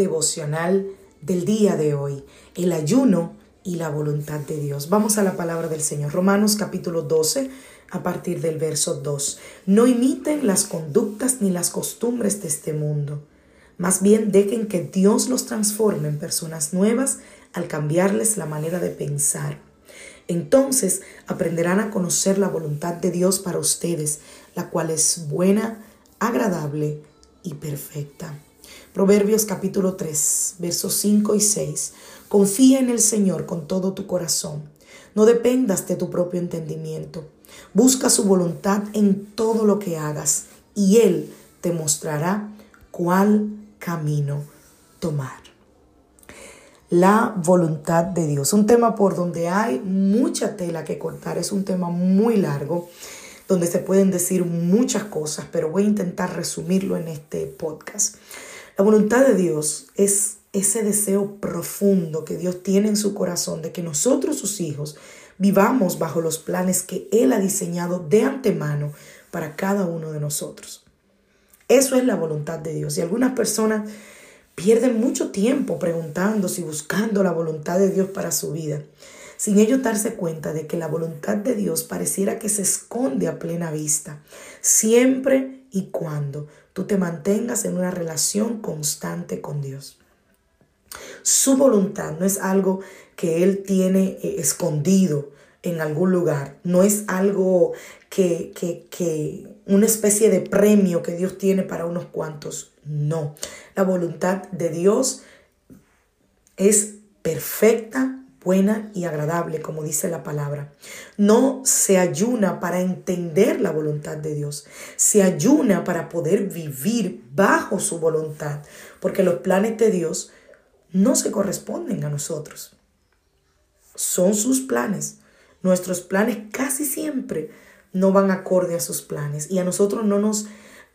Devocional del día de hoy, el ayuno y la voluntad de Dios. Vamos a la palabra del Señor. Romanos capítulo 12, a partir del verso 2. No imiten las conductas ni las costumbres de este mundo. Más bien dejen que Dios los transforme en personas nuevas al cambiarles la manera de pensar. Entonces aprenderán a conocer la voluntad de Dios para ustedes, la cual es buena, agradable y perfecta. Proverbios capítulo 3, versos 5 y 6. Confía en el Señor con todo tu corazón. No dependas de tu propio entendimiento. Busca su voluntad en todo lo que hagas y Él te mostrará cuál camino tomar. La voluntad de Dios, un tema por donde hay mucha tela que cortar, es un tema muy largo, donde se pueden decir muchas cosas, pero voy a intentar resumirlo en este podcast. La voluntad de Dios es ese deseo profundo que Dios tiene en su corazón de que nosotros, sus hijos, vivamos bajo los planes que Él ha diseñado de antemano para cada uno de nosotros. Eso es la voluntad de Dios. Y algunas personas pierden mucho tiempo preguntándose y buscando la voluntad de Dios para su vida, sin ellos darse cuenta de que la voluntad de Dios pareciera que se esconde a plena vista, siempre y cuando tú te mantengas en una relación constante con Dios. Su voluntad no es algo que Él tiene eh, escondido en algún lugar, no es algo que, que, que una especie de premio que Dios tiene para unos cuantos, no. La voluntad de Dios es perfecta, buena y agradable, como dice la palabra. No se ayuna para entender la voluntad de Dios, se ayuna para poder vivir bajo su voluntad, porque los planes de Dios no se corresponden a nosotros. Son sus planes. Nuestros planes casi siempre no van acorde a sus planes y a nosotros no nos,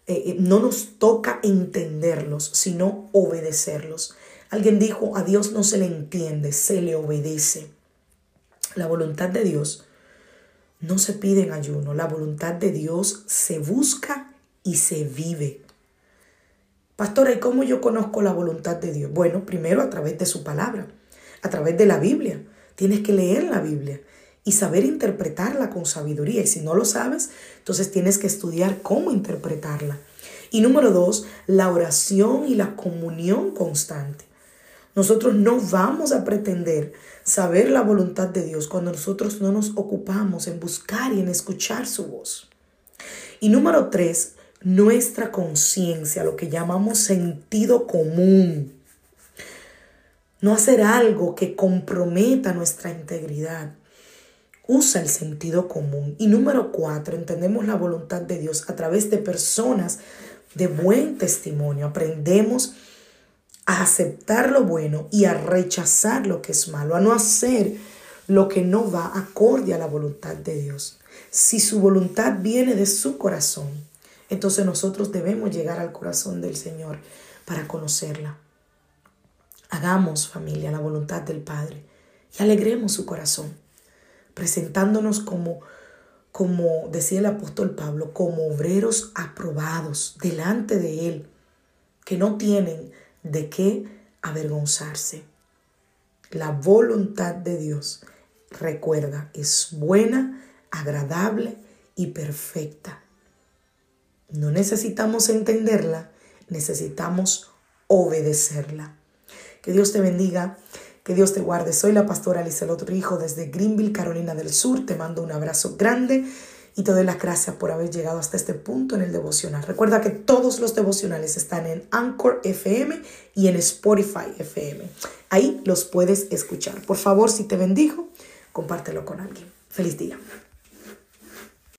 eh, eh, no nos toca entenderlos, sino obedecerlos. Alguien dijo, a Dios no se le entiende, se le obedece. La voluntad de Dios no se pide en ayuno, la voluntad de Dios se busca y se vive. Pastora, ¿y cómo yo conozco la voluntad de Dios? Bueno, primero a través de su palabra, a través de la Biblia. Tienes que leer la Biblia y saber interpretarla con sabiduría. Y si no lo sabes, entonces tienes que estudiar cómo interpretarla. Y número dos, la oración y la comunión constante. Nosotros no vamos a pretender saber la voluntad de Dios cuando nosotros no nos ocupamos en buscar y en escuchar su voz. Y número tres, nuestra conciencia, lo que llamamos sentido común. No hacer algo que comprometa nuestra integridad. Usa el sentido común. Y número cuatro, entendemos la voluntad de Dios a través de personas de buen testimonio. Aprendemos a aceptar lo bueno y a rechazar lo que es malo, a no hacer lo que no va acorde a la voluntad de Dios. Si su voluntad viene de su corazón, entonces nosotros debemos llegar al corazón del Señor para conocerla. Hagamos familia la voluntad del Padre y alegremos su corazón, presentándonos como, como decía el apóstol Pablo, como obreros aprobados delante de Él, que no tienen de qué avergonzarse. La voluntad de Dios, recuerda, es buena, agradable y perfecta. No necesitamos entenderla, necesitamos obedecerla. Que Dios te bendiga, que Dios te guarde. Soy la pastora Alicelot Rijo desde Greenville, Carolina del Sur. Te mando un abrazo grande y te doy las gracias por haber llegado hasta este punto en el devocional. Recuerda que todos los devocionales están en Anchor FM y en Spotify FM. Ahí los puedes escuchar. Por favor, si te bendijo, compártelo con alguien. Feliz día.